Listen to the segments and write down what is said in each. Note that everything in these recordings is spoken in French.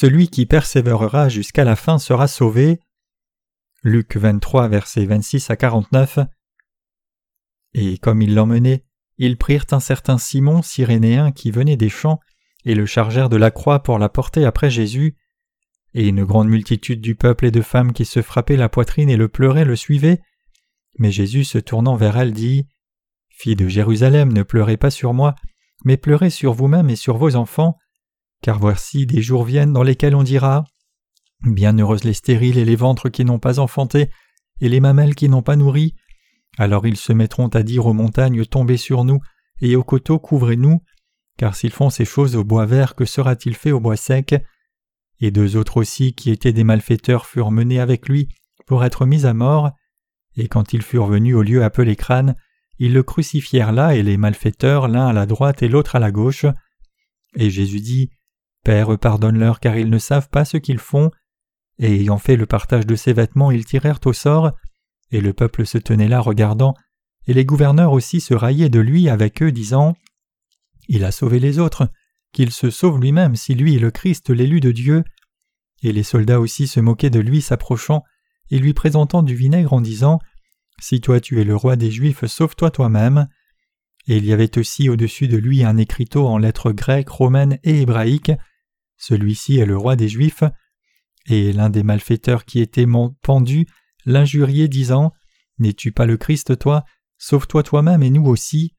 Celui qui persévérera jusqu'à la fin sera sauvé. Luc 23, versets 26 à 49. Et comme ils l'emmenaient, ils prirent un certain Simon cyrénéen qui venait des champs et le chargèrent de la croix pour la porter après Jésus. Et une grande multitude du peuple et de femmes qui se frappaient la poitrine et le pleuraient le suivaient. Mais Jésus se tournant vers elle dit Fille de Jérusalem, ne pleurez pas sur moi, mais pleurez sur vous-même et sur vos enfants, car voici des jours viennent dans lesquels on dira Bienheureuses les stériles et les ventres qui n'ont pas enfanté, et les mamelles qui n'ont pas nourri. Alors ils se mettront à dire aux montagnes Tombez sur nous, et aux coteaux Couvrez-nous, car s'ils font ces choses au bois vert, que sera-t-il fait au bois sec? Et deux autres aussi qui étaient des malfaiteurs furent menés avec lui pour être mis à mort, et quand ils furent venus au lieu appelé crâne, ils le crucifièrent là et les malfaiteurs l'un à la droite et l'autre à la gauche. Et Jésus dit Père, pardonne-leur car ils ne savent pas ce qu'ils font. Et ayant fait le partage de ses vêtements, ils tirèrent au sort, et le peuple se tenait là regardant, et les gouverneurs aussi se raillaient de lui avec eux, disant Il a sauvé les autres, qu'il se sauve lui-même si lui est le Christ, l'élu de Dieu. Et les soldats aussi se moquaient de lui, s'approchant, et lui présentant du vinaigre en disant Si toi tu es le roi des Juifs, sauve-toi toi-même. Et il y avait aussi au-dessus de lui un écriteau en lettres grecques, romaines et hébraïques. Celui-ci est le roi des Juifs. Et l'un des malfaiteurs qui était pendu l'injuriait, disant N'es-tu pas le Christ, toi? Sauve-toi toi-même et nous aussi.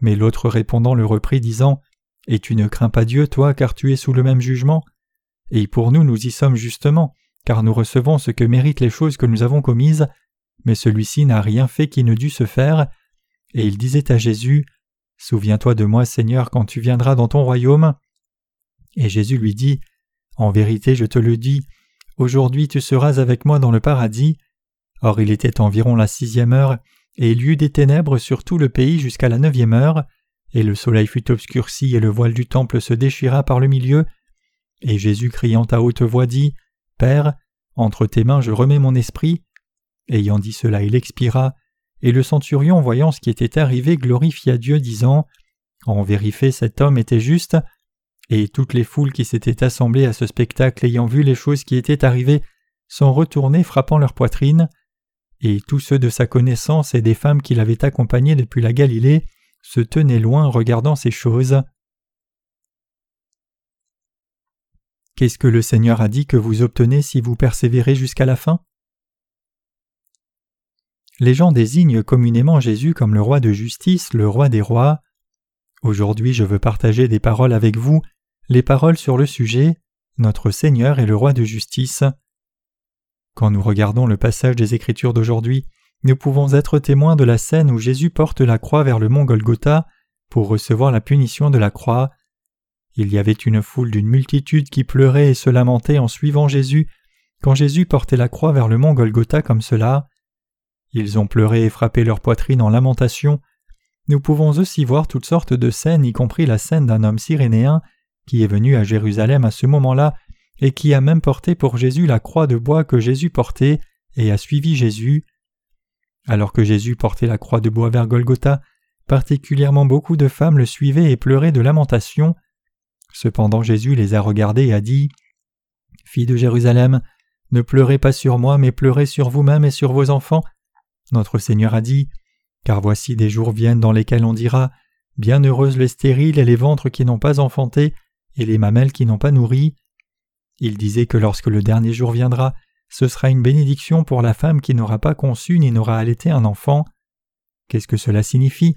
Mais l'autre répondant le reprit, disant Et tu ne crains pas Dieu, toi, car tu es sous le même jugement? Et pour nous, nous y sommes justement, car nous recevons ce que méritent les choses que nous avons commises, mais celui-ci n'a rien fait qui ne dût se faire. Et il disait à Jésus Souviens-toi de moi, Seigneur, quand tu viendras dans ton royaume. Et Jésus lui dit En vérité, je te le dis, aujourd'hui tu seras avec moi dans le paradis. Or il était environ la sixième heure, et il y eut des ténèbres sur tout le pays jusqu'à la neuvième heure, et le soleil fut obscurci et le voile du temple se déchira par le milieu. Et Jésus criant à haute voix dit Père, entre tes mains je remets mon esprit. Ayant dit cela, il expira, et le centurion, voyant ce qui était arrivé, glorifia Dieu, disant En vérité, cet homme était juste. Et toutes les foules qui s'étaient assemblées à ce spectacle, ayant vu les choses qui étaient arrivées, sont retournées frappant leur poitrine. Et tous ceux de sa connaissance et des femmes qui l'avaient accompagné depuis la Galilée se tenaient loin regardant ces choses. Qu'est-ce que le Seigneur a dit que vous obtenez si vous persévérez jusqu'à la fin? Les gens désignent communément Jésus comme le roi de justice, le roi des rois. Aujourd'hui je veux partager des paroles avec vous, les paroles sur le sujet Notre Seigneur est le roi de justice. Quand nous regardons le passage des Écritures d'aujourd'hui, nous pouvons être témoins de la scène où Jésus porte la croix vers le mont Golgotha pour recevoir la punition de la croix. Il y avait une foule d'une multitude qui pleurait et se lamentait en suivant Jésus quand Jésus portait la croix vers le mont Golgotha comme cela. Ils ont pleuré et frappé leur poitrine en lamentation. Nous pouvons aussi voir toutes sortes de scènes, y compris la scène d'un homme cyrénéen qui est venu à Jérusalem à ce moment-là et qui a même porté pour Jésus la croix de bois que Jésus portait et a suivi Jésus. Alors que Jésus portait la croix de bois vers Golgotha, particulièrement beaucoup de femmes le suivaient et pleuraient de lamentation. Cependant Jésus les a regardées et a dit Fille de Jérusalem, ne pleurez pas sur moi, mais pleurez sur vous-même et sur vos enfants. Notre Seigneur a dit Car voici des jours viennent dans lesquels on dira Bienheureuses les stériles et les ventres qui n'ont pas enfanté, et les mamelles qui n'ont pas nourri. Il disait que lorsque le dernier jour viendra, ce sera une bénédiction pour la femme qui n'aura pas conçu ni n'aura allaité un enfant. Qu'est-ce que cela signifie?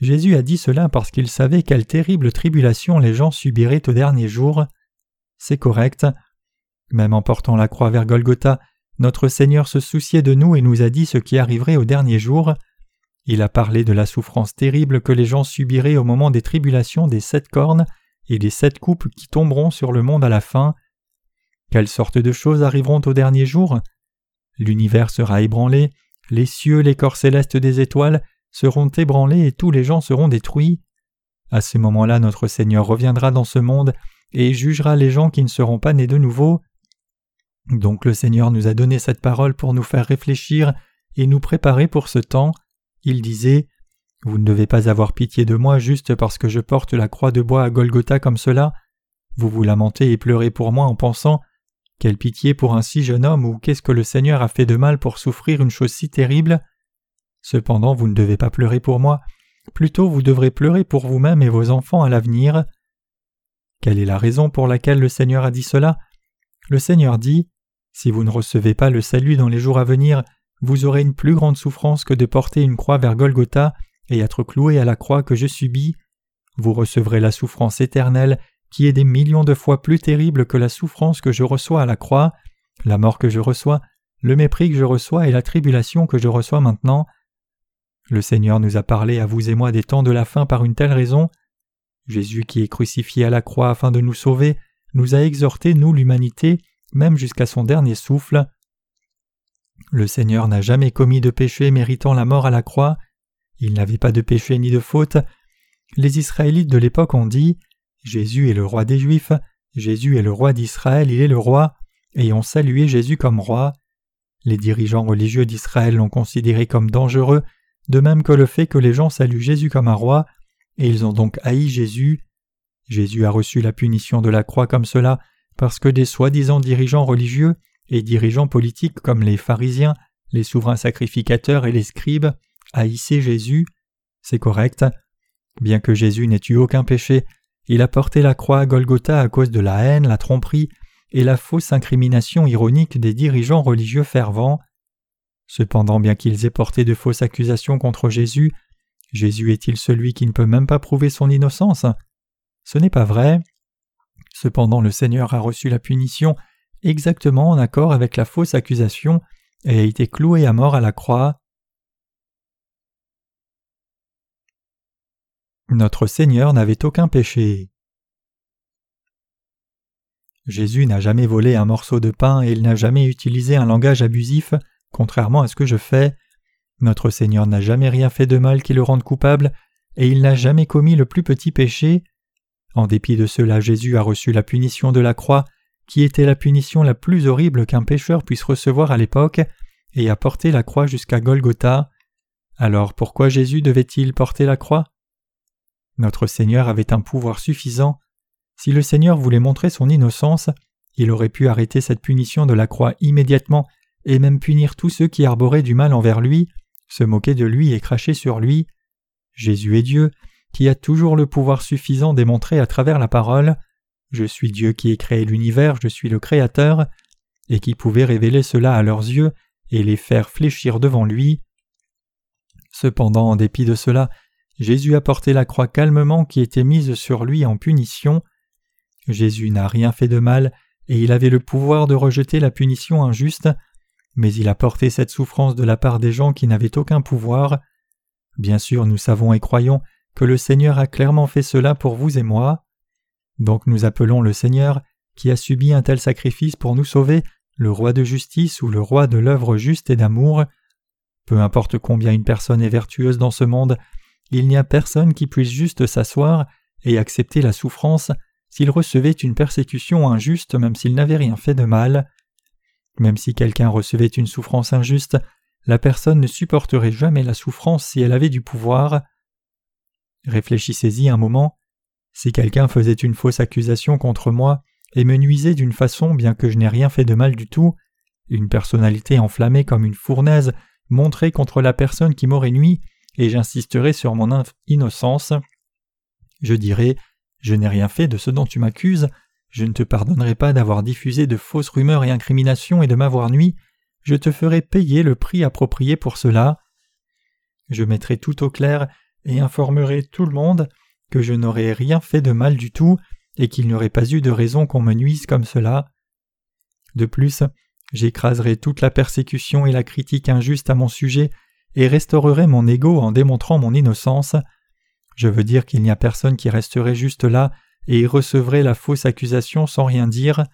Jésus a dit cela parce qu'il savait quelle terrible tribulation les gens subiraient au dernier jour. C'est correct. Même en portant la croix vers Golgotha, notre Seigneur se souciait de nous et nous a dit ce qui arriverait au dernier jour. Il a parlé de la souffrance terrible que les gens subiraient au moment des tribulations des sept cornes et des sept coupes qui tomberont sur le monde à la fin. Quelles sortes de choses arriveront au dernier jour? L'univers sera ébranlé, les cieux, les corps célestes des étoiles, seront ébranlés et tous les gens seront détruits. À ce moment-là, notre Seigneur reviendra dans ce monde et jugera les gens qui ne seront pas nés de nouveau. Donc le Seigneur nous a donné cette parole pour nous faire réfléchir et nous préparer pour ce temps. Il disait Vous ne devez pas avoir pitié de moi juste parce que je porte la croix de bois à Golgotha comme cela. vous vous lamentez et pleurez pour moi en pensant Quelle pitié pour un si jeune homme ou qu'est-ce que le Seigneur a fait de mal pour souffrir une chose si terrible Cependant vous ne devez pas pleurer pour moi, plutôt vous devrez pleurer pour vous-même et vos enfants à l'avenir. Quelle est la raison pour laquelle le Seigneur a dit cela? Le Seigneur dit Si vous ne recevez pas le salut dans les jours à venir, vous aurez une plus grande souffrance que de porter une croix vers Golgotha et être cloué à la croix que je subis. Vous recevrez la souffrance éternelle qui est des millions de fois plus terrible que la souffrance que je reçois à la croix, la mort que je reçois, le mépris que je reçois et la tribulation que je reçois maintenant. Le Seigneur nous a parlé à vous et moi des temps de la fin par une telle raison. Jésus qui est crucifié à la croix afin de nous sauver, nous a exhorté, nous l'humanité, même jusqu'à son dernier souffle. Le Seigneur n'a jamais commis de péché méritant la mort à la croix, il n'avait pas de péché ni de faute. Les Israélites de l'époque ont dit Jésus est le roi des Juifs, Jésus est le roi d'Israël, il est le roi, et ont salué Jésus comme roi. Les dirigeants religieux d'Israël l'ont considéré comme dangereux, de même que le fait que les gens saluent Jésus comme un roi, et ils ont donc haï Jésus. Jésus a reçu la punition de la croix comme cela, parce que des soi-disant dirigeants religieux et dirigeants politiques comme les pharisiens, les souverains sacrificateurs et les scribes haïssaient Jésus. C'est correct. Bien que Jésus n'ait eu aucun péché, il a porté la croix à Golgotha à cause de la haine, la tromperie et la fausse incrimination ironique des dirigeants religieux fervents. Cependant, bien qu'ils aient porté de fausses accusations contre Jésus, Jésus est-il celui qui ne peut même pas prouver son innocence? Ce n'est pas vrai. Cependant, le Seigneur a reçu la punition exactement en accord avec la fausse accusation et a été cloué à mort à la croix. Notre Seigneur n'avait aucun péché. Jésus n'a jamais volé un morceau de pain et il n'a jamais utilisé un langage abusif, contrairement à ce que je fais. Notre Seigneur n'a jamais rien fait de mal qui le rende coupable, et il n'a jamais commis le plus petit péché. En dépit de cela, Jésus a reçu la punition de la croix, qui était la punition la plus horrible qu'un pécheur puisse recevoir à l'époque, et a porté la croix jusqu'à Golgotha. Alors pourquoi Jésus devait-il porter la croix? Notre Seigneur avait un pouvoir suffisant. Si le Seigneur voulait montrer son innocence, il aurait pu arrêter cette punition de la croix immédiatement et même punir tous ceux qui arboraient du mal envers lui, se moquaient de lui et crachaient sur lui. Jésus est Dieu, qui a toujours le pouvoir suffisant démontré à travers la parole. Je suis Dieu qui ai créé l'univers, je suis le Créateur, et qui pouvait révéler cela à leurs yeux et les faire fléchir devant lui. Cependant, en dépit de cela, Jésus a porté la croix calmement qui était mise sur lui en punition. Jésus n'a rien fait de mal, et il avait le pouvoir de rejeter la punition injuste, mais il a porté cette souffrance de la part des gens qui n'avaient aucun pouvoir. Bien sûr, nous savons et croyons que le Seigneur a clairement fait cela pour vous et moi. Donc nous appelons le Seigneur, qui a subi un tel sacrifice pour nous sauver, le roi de justice ou le roi de l'œuvre juste et d'amour. Peu importe combien une personne est vertueuse dans ce monde, il n'y a personne qui puisse juste s'asseoir et accepter la souffrance s'il recevait une persécution injuste même s'il n'avait rien fait de mal. Même si quelqu'un recevait une souffrance injuste, la personne ne supporterait jamais la souffrance si elle avait du pouvoir. Réfléchissez-y un moment. Si quelqu'un faisait une fausse accusation contre moi et me nuisait d'une façon bien que je n'ai rien fait de mal du tout, une personnalité enflammée comme une fournaise montrée contre la personne qui m'aurait nui, et j'insisterai sur mon innocence. Je dirai Je n'ai rien fait de ce dont tu m'accuses, je ne te pardonnerai pas d'avoir diffusé de fausses rumeurs et incriminations et de m'avoir nui, je te ferai payer le prix approprié pour cela. Je mettrai tout au clair et informerai tout le monde que je n'aurai rien fait de mal du tout et qu'il n'y aurait pas eu de raison qu'on me nuise comme cela. De plus, j'écraserai toute la persécution et la critique injuste à mon sujet et restaurerai mon ego en démontrant mon innocence. Je veux dire qu'il n'y a personne qui resterait juste là et recevrait la fausse accusation sans rien dire.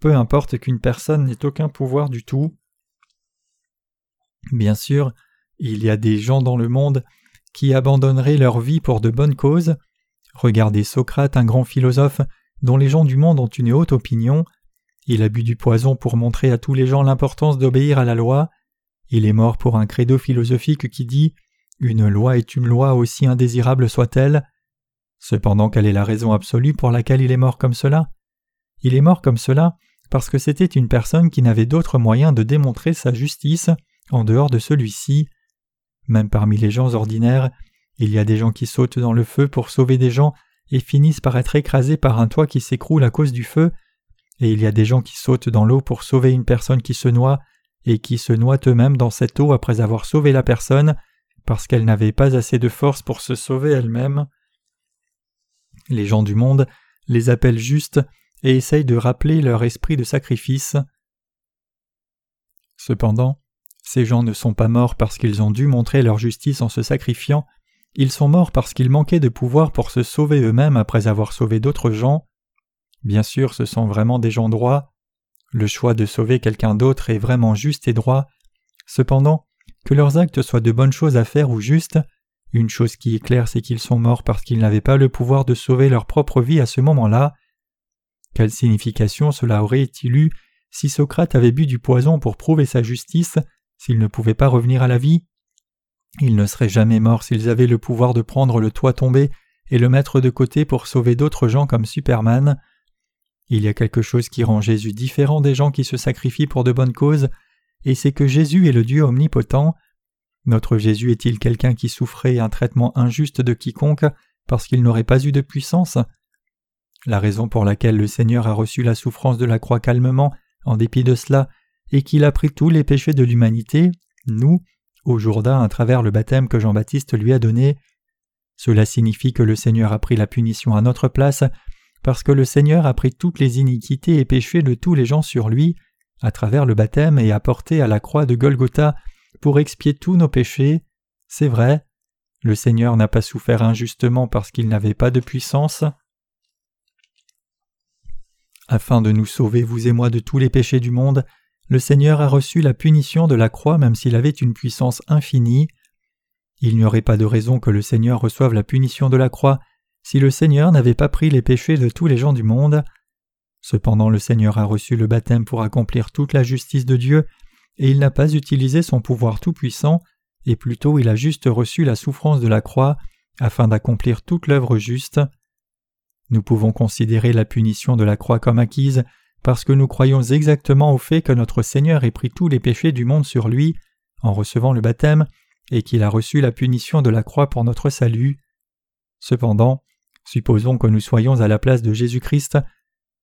Peu importe qu'une personne n'ait aucun pouvoir du tout. Bien sûr, il y a des gens dans le monde qui abandonneraient leur vie pour de bonnes causes. Regardez Socrate, un grand philosophe, dont les gens du monde ont une haute opinion. Il a bu du poison pour montrer à tous les gens l'importance d'obéir à la loi. Il est mort pour un credo philosophique qui dit Une loi est une loi aussi indésirable soit-elle. Cependant, quelle est la raison absolue pour laquelle il est mort comme cela? Il est mort comme cela parce que c'était une personne qui n'avait d'autre moyen de démontrer sa justice en dehors de celui-ci. Même parmi les gens ordinaires, il y a des gens qui sautent dans le feu pour sauver des gens et finissent par être écrasés par un toit qui s'écroule à cause du feu, et il y a des gens qui sautent dans l'eau pour sauver une personne qui se noie et qui se noient eux-mêmes dans cette eau après avoir sauvé la personne parce qu'elle n'avait pas assez de force pour se sauver elle-même. Les gens du monde les appellent justes et essayent de rappeler leur esprit de sacrifice. Cependant, ces gens ne sont pas morts parce qu'ils ont dû montrer leur justice en se sacrifiant, ils sont morts parce qu'ils manquaient de pouvoir pour se sauver eux-mêmes après avoir sauvé d'autres gens. Bien sûr, ce sont vraiment des gens droits. Le choix de sauver quelqu'un d'autre est vraiment juste et droit. Cependant, que leurs actes soient de bonnes choses à faire ou justes, une chose qui est claire, c'est qu'ils sont morts parce qu'ils n'avaient pas le pouvoir de sauver leur propre vie à ce moment-là. Quelle signification cela aurait-il eu si Socrate avait bu du poison pour prouver sa justice, s'il ne pouvait pas revenir à la vie? Ils ne seraient jamais morts s'ils avaient le pouvoir de prendre le toit tombé et le mettre de côté pour sauver d'autres gens comme Superman. Il y a quelque chose qui rend Jésus différent des gens qui se sacrifient pour de bonnes causes, et c'est que Jésus est le Dieu omnipotent. Notre Jésus est-il quelqu'un qui souffrait un traitement injuste de quiconque parce qu'il n'aurait pas eu de puissance? La raison pour laquelle le Seigneur a reçu la souffrance de la croix calmement, en dépit de cela, est qu'il a pris tous les péchés de l'humanité, nous, au Jourdain à travers le baptême que Jean-Baptiste lui a donné. Cela signifie que le Seigneur a pris la punition à notre place, parce que le Seigneur a pris toutes les iniquités et péchés de tous les gens sur lui, à travers le baptême et a porté à la croix de Golgotha pour expier tous nos péchés. C'est vrai, le Seigneur n'a pas souffert injustement parce qu'il n'avait pas de puissance. Afin de nous sauver, vous et moi, de tous les péchés du monde, le Seigneur a reçu la punition de la croix même s'il avait une puissance infinie. Il n'y aurait pas de raison que le Seigneur reçoive la punition de la croix si le Seigneur n'avait pas pris les péchés de tous les gens du monde. Cependant le Seigneur a reçu le baptême pour accomplir toute la justice de Dieu, et il n'a pas utilisé son pouvoir tout-puissant, et plutôt il a juste reçu la souffrance de la croix, afin d'accomplir toute l'œuvre juste. Nous pouvons considérer la punition de la croix comme acquise, parce que nous croyons exactement au fait que notre Seigneur ait pris tous les péchés du monde sur lui, en recevant le baptême, et qu'il a reçu la punition de la croix pour notre salut. Cependant, supposons que nous soyons à la place de Jésus-Christ,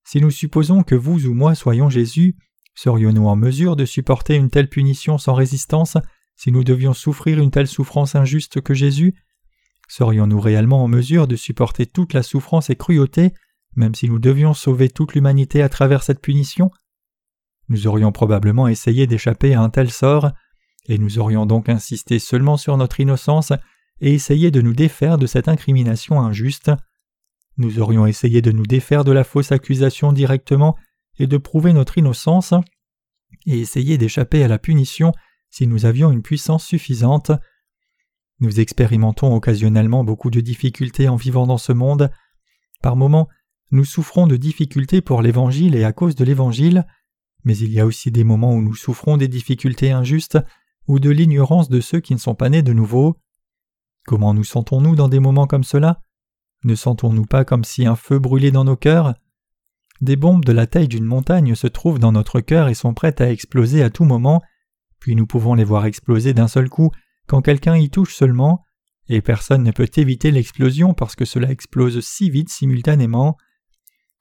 si nous supposons que vous ou moi soyons Jésus, serions-nous en mesure de supporter une telle punition sans résistance si nous devions souffrir une telle souffrance injuste que Jésus? Serions-nous réellement en mesure de supporter toute la souffrance et cruauté, même si nous devions sauver toute l'humanité à travers cette punition? Nous aurions probablement essayé d'échapper à un tel sort, et nous aurions donc insisté seulement sur notre innocence et essayé de nous défaire de cette incrimination injuste. Nous aurions essayé de nous défaire de la fausse accusation directement et de prouver notre innocence, et essayer d'échapper à la punition si nous avions une puissance suffisante. Nous expérimentons occasionnellement beaucoup de difficultés en vivant dans ce monde. Par moments, nous souffrons de difficultés pour l'Évangile et à cause de l'Évangile, mais il y a aussi des moments où nous souffrons des difficultés injustes ou de l'ignorance de ceux qui ne sont pas nés de nouveau. Comment nous sentons-nous dans des moments comme cela? Ne sentons-nous pas comme si un feu brûlait dans nos cœurs? Des bombes de la taille d'une montagne se trouvent dans notre cœur et sont prêtes à exploser à tout moment, puis nous pouvons les voir exploser d'un seul coup quand quelqu'un y touche seulement, et personne ne peut éviter l'explosion parce que cela explose si vite simultanément.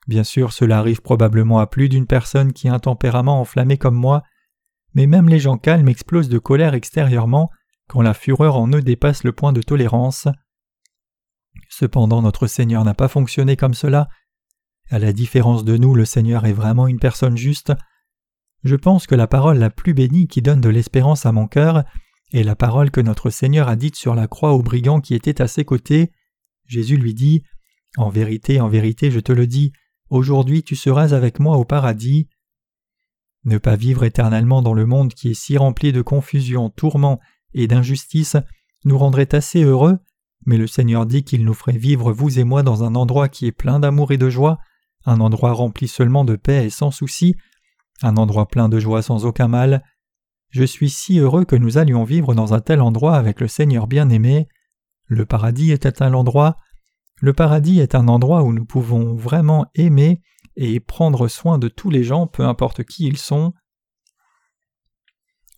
Bien sûr, cela arrive probablement à plus d'une personne qui a un tempérament enflammé comme moi, mais même les gens calmes explosent de colère extérieurement quand la fureur en eux dépasse le point de tolérance. Cependant notre Seigneur n'a pas fonctionné comme cela. À la différence de nous, le Seigneur est vraiment une personne juste. Je pense que la parole la plus bénie qui donne de l'espérance à mon cœur est la parole que notre Seigneur a dite sur la croix au brigand qui était à ses côtés. Jésus lui dit En vérité, en vérité, je te le dis, aujourd'hui tu seras avec moi au paradis. Ne pas vivre éternellement dans le monde qui est si rempli de confusion, tourments et d'injustice nous rendrait assez heureux mais le Seigneur dit qu'il nous ferait vivre vous et moi dans un endroit qui est plein d'amour et de joie, un endroit rempli seulement de paix et sans souci, un endroit plein de joie sans aucun mal. Je suis si heureux que nous allions vivre dans un tel endroit avec le Seigneur bien-aimé. Le paradis était un endroit. le paradis est un endroit où nous pouvons vraiment aimer et prendre soin de tous les gens, peu importe qui ils sont.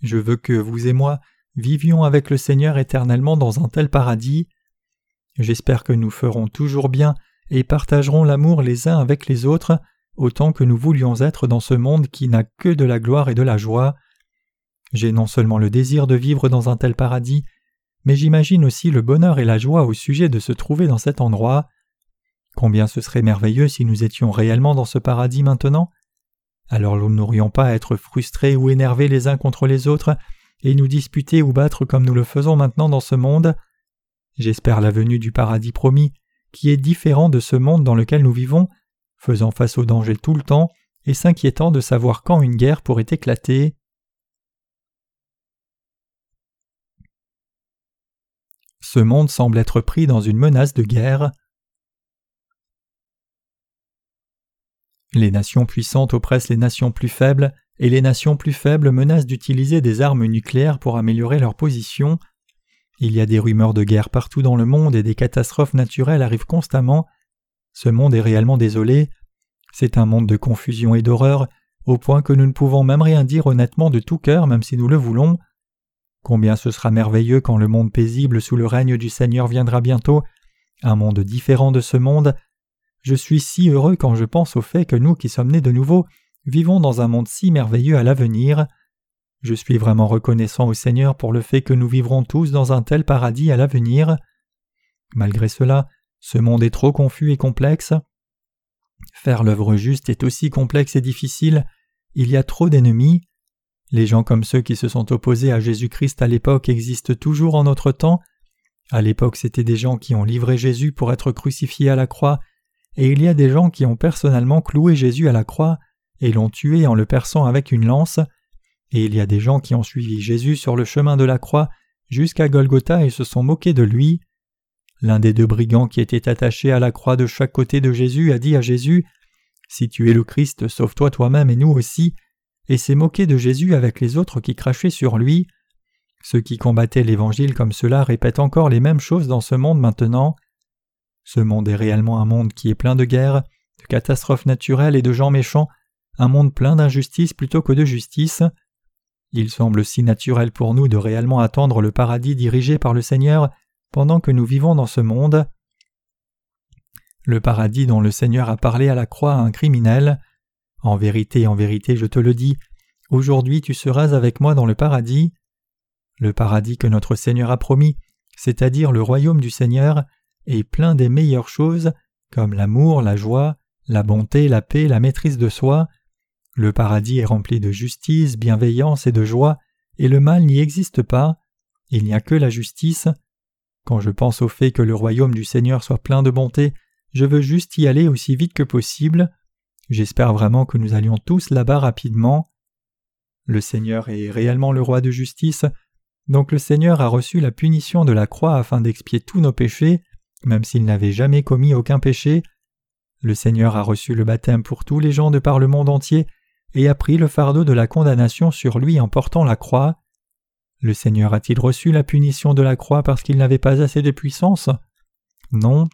Je veux que vous et moi vivions avec le Seigneur éternellement dans un tel paradis. J'espère que nous ferons toujours bien et partagerons l'amour les uns avec les autres, autant que nous voulions être dans ce monde qui n'a que de la gloire et de la joie. J'ai non seulement le désir de vivre dans un tel paradis, mais j'imagine aussi le bonheur et la joie au sujet de se trouver dans cet endroit. Combien ce serait merveilleux si nous étions réellement dans ce paradis maintenant Alors nous n'aurions pas à être frustrés ou énervés les uns contre les autres et nous disputer ou battre comme nous le faisons maintenant dans ce monde. J'espère la venue du paradis promis, qui est différent de ce monde dans lequel nous vivons, faisant face au danger tout le temps et s'inquiétant de savoir quand une guerre pourrait éclater. Ce monde semble être pris dans une menace de guerre. Les nations puissantes oppressent les nations plus faibles, et les nations plus faibles menacent d'utiliser des armes nucléaires pour améliorer leur position. Il y a des rumeurs de guerre partout dans le monde et des catastrophes naturelles arrivent constamment. Ce monde est réellement désolé. C'est un monde de confusion et d'horreur, au point que nous ne pouvons même rien dire honnêtement de tout cœur même si nous le voulons. Combien ce sera merveilleux quand le monde paisible sous le règne du Seigneur viendra bientôt, un monde différent de ce monde. Je suis si heureux quand je pense au fait que nous qui sommes nés de nouveau vivons dans un monde si merveilleux à l'avenir. Je suis vraiment reconnaissant au Seigneur pour le fait que nous vivrons tous dans un tel paradis à l'avenir. Malgré cela, ce monde est trop confus et complexe. Faire l'œuvre juste est aussi complexe et difficile, il y a trop d'ennemis. Les gens comme ceux qui se sont opposés à Jésus-Christ à l'époque existent toujours en notre temps. À l'époque, c'étaient des gens qui ont livré Jésus pour être crucifié à la croix, et il y a des gens qui ont personnellement cloué Jésus à la croix et l'ont tué en le perçant avec une lance, et il y a des gens qui ont suivi Jésus sur le chemin de la croix jusqu'à Golgotha et se sont moqués de lui. L'un des deux brigands qui étaient attachés à la croix de chaque côté de Jésus a dit à Jésus Si tu es le Christ, sauve-toi toi-même et nous aussi et s'est moqué de Jésus avec les autres qui crachaient sur lui. Ceux qui combattaient l'Évangile comme cela répètent encore les mêmes choses dans ce monde maintenant. Ce monde est réellement un monde qui est plein de guerres, de catastrophes naturelles et de gens méchants, un monde plein d'injustice plutôt que de justice. Il semble si naturel pour nous de réellement attendre le paradis dirigé par le Seigneur pendant que nous vivons dans ce monde. Le paradis dont le Seigneur a parlé à la croix à un criminel. En vérité, en vérité, je te le dis, aujourd'hui tu seras avec moi dans le paradis. Le paradis que notre Seigneur a promis, c'est-à-dire le royaume du Seigneur, est plein des meilleures choses, comme l'amour, la joie, la bonté, la paix, la maîtrise de soi. Le paradis est rempli de justice, bienveillance et de joie, et le mal n'y existe pas, il n'y a que la justice. Quand je pense au fait que le royaume du Seigneur soit plein de bonté, je veux juste y aller aussi vite que possible. J'espère vraiment que nous allions tous là-bas rapidement. Le Seigneur est réellement le roi de justice, donc le Seigneur a reçu la punition de la croix afin d'expier tous nos péchés, même s'il n'avait jamais commis aucun péché. Le Seigneur a reçu le baptême pour tous les gens de par le monde entier et a pris le fardeau de la condamnation sur lui en portant la croix. Le Seigneur a-t-il reçu la punition de la croix parce qu'il n'avait pas assez de puissance? Non.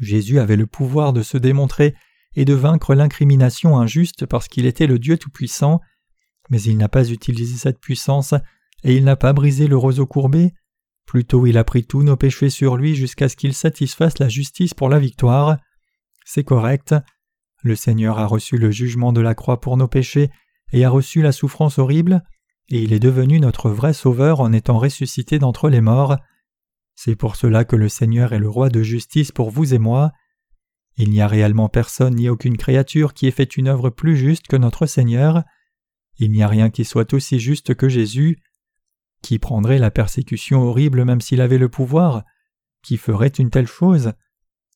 Jésus avait le pouvoir de se démontrer et de vaincre l'incrimination injuste parce qu'il était le Dieu Tout-Puissant, mais il n'a pas utilisé cette puissance et il n'a pas brisé le roseau courbé, plutôt il a pris tous nos péchés sur lui jusqu'à ce qu'il satisfasse la justice pour la victoire. C'est correct. Le Seigneur a reçu le jugement de la croix pour nos péchés et a reçu la souffrance horrible, et il est devenu notre vrai Sauveur en étant ressuscité d'entre les morts. C'est pour cela que le Seigneur est le roi de justice pour vous et moi. Il n'y a réellement personne ni aucune créature qui ait fait une œuvre plus juste que notre Seigneur. Il n'y a rien qui soit aussi juste que Jésus. Qui prendrait la persécution horrible même s'il avait le pouvoir Qui ferait une telle chose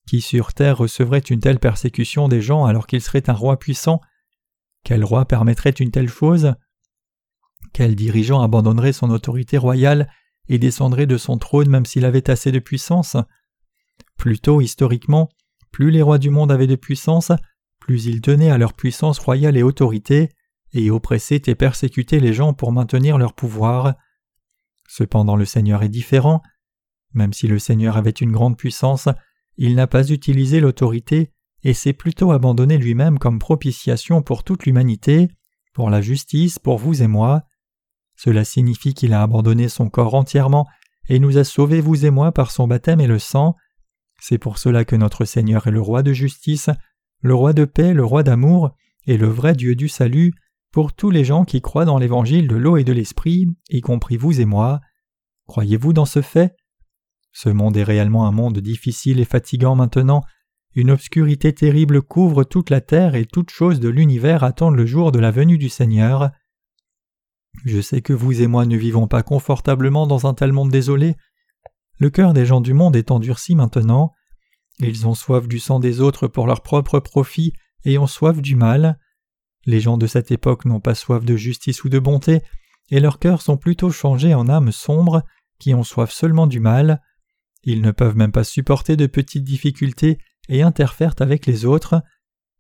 Qui sur terre recevrait une telle persécution des gens alors qu'il serait un roi puissant? Quel roi permettrait une telle chose? Quel dirigeant abandonnerait son autorité royale et descendrait de son trône même s'il avait assez de puissance? Plutôt, historiquement, plus les rois du monde avaient de puissance, plus ils tenaient à leur puissance royale et autorité, et oppressaient et persécutaient les gens pour maintenir leur pouvoir. Cependant le Seigneur est différent. Même si le Seigneur avait une grande puissance, il n'a pas utilisé l'autorité et s'est plutôt abandonné lui-même comme propitiation pour toute l'humanité, pour la justice, pour vous et moi. Cela signifie qu'il a abandonné son corps entièrement et nous a sauvés vous et moi par son baptême et le sang. C'est pour cela que notre Seigneur est le roi de justice, le roi de paix, le roi d'amour, et le vrai Dieu du salut pour tous les gens qui croient dans l'évangile de l'eau et de l'esprit, y compris vous et moi. Croyez-vous dans ce fait? Ce monde est réellement un monde difficile et fatigant maintenant. Une obscurité terrible couvre toute la terre et toute chose de l'univers attendent le jour de la venue du Seigneur. Je sais que vous et moi ne vivons pas confortablement dans un tel monde désolé. Le cœur des gens du monde est endurci maintenant. Ils ont soif du sang des autres pour leur propre profit et ont soif du mal. Les gens de cette époque n'ont pas soif de justice ou de bonté, et leurs cœurs sont plutôt changés en âmes sombres qui ont soif seulement du mal. Ils ne peuvent même pas supporter de petites difficultés et interfèrent avec les autres.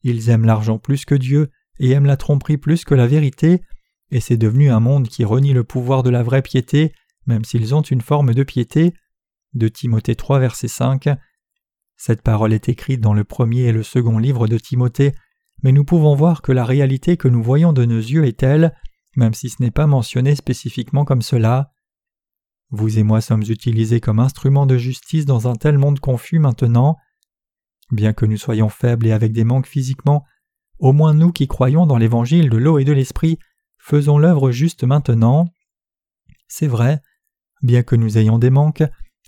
Ils aiment l'argent plus que Dieu et aiment la tromperie plus que la vérité, et c'est devenu un monde qui renie le pouvoir de la vraie piété, même s'ils ont une forme de piété. De Timothée 3, verset 5. Cette parole est écrite dans le premier et le second livre de Timothée, mais nous pouvons voir que la réalité que nous voyons de nos yeux est telle, même si ce n'est pas mentionné spécifiquement comme cela. Vous et moi sommes utilisés comme instruments de justice dans un tel monde confus maintenant. Bien que nous soyons faibles et avec des manques physiquement, au moins nous qui croyons dans l'évangile de l'eau et de l'esprit, faisons l'œuvre juste maintenant. C'est vrai, bien que nous ayons des manques,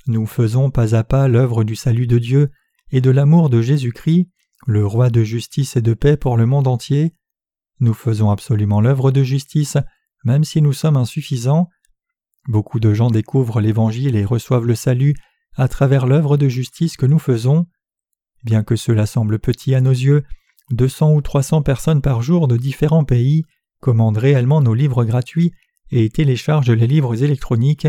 nous faisons pas à pas l'œuvre du salut de Dieu et de l'amour de Jésus-Christ, le roi de justice et de paix pour le monde entier. Nous faisons absolument l'œuvre de justice, même si nous sommes insuffisants. Beaucoup de gens découvrent l'Évangile et reçoivent le salut à travers l'œuvre de justice que nous faisons. Bien que cela semble petit à nos yeux, 200 ou 300 personnes par jour de différents pays commandent réellement nos livres gratuits et téléchargent les livres électroniques.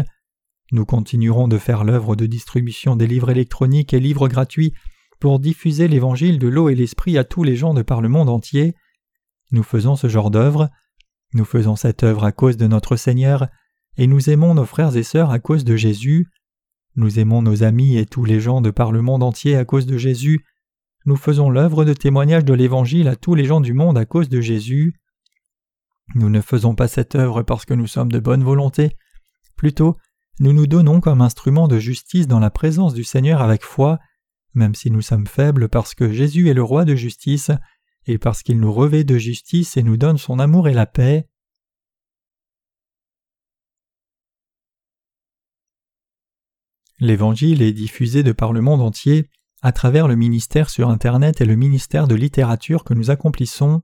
Nous continuerons de faire l'œuvre de distribution des livres électroniques et livres gratuits pour diffuser l'évangile de l'eau et l'esprit à tous les gens de par le monde entier. Nous faisons ce genre d'œuvre. Nous faisons cette œuvre à cause de notre Seigneur, et nous aimons nos frères et sœurs à cause de Jésus. Nous aimons nos amis et tous les gens de par le monde entier à cause de Jésus. Nous faisons l'œuvre de témoignage de l'Évangile à tous les gens du monde à cause de Jésus. Nous ne faisons pas cette œuvre parce que nous sommes de bonne volonté. Plutôt, nous nous donnons comme instrument de justice dans la présence du Seigneur avec foi, même si nous sommes faibles parce que Jésus est le roi de justice, et parce qu'il nous revêt de justice et nous donne son amour et la paix. L'Évangile est diffusé de par le monde entier à travers le ministère sur Internet et le ministère de littérature que nous accomplissons.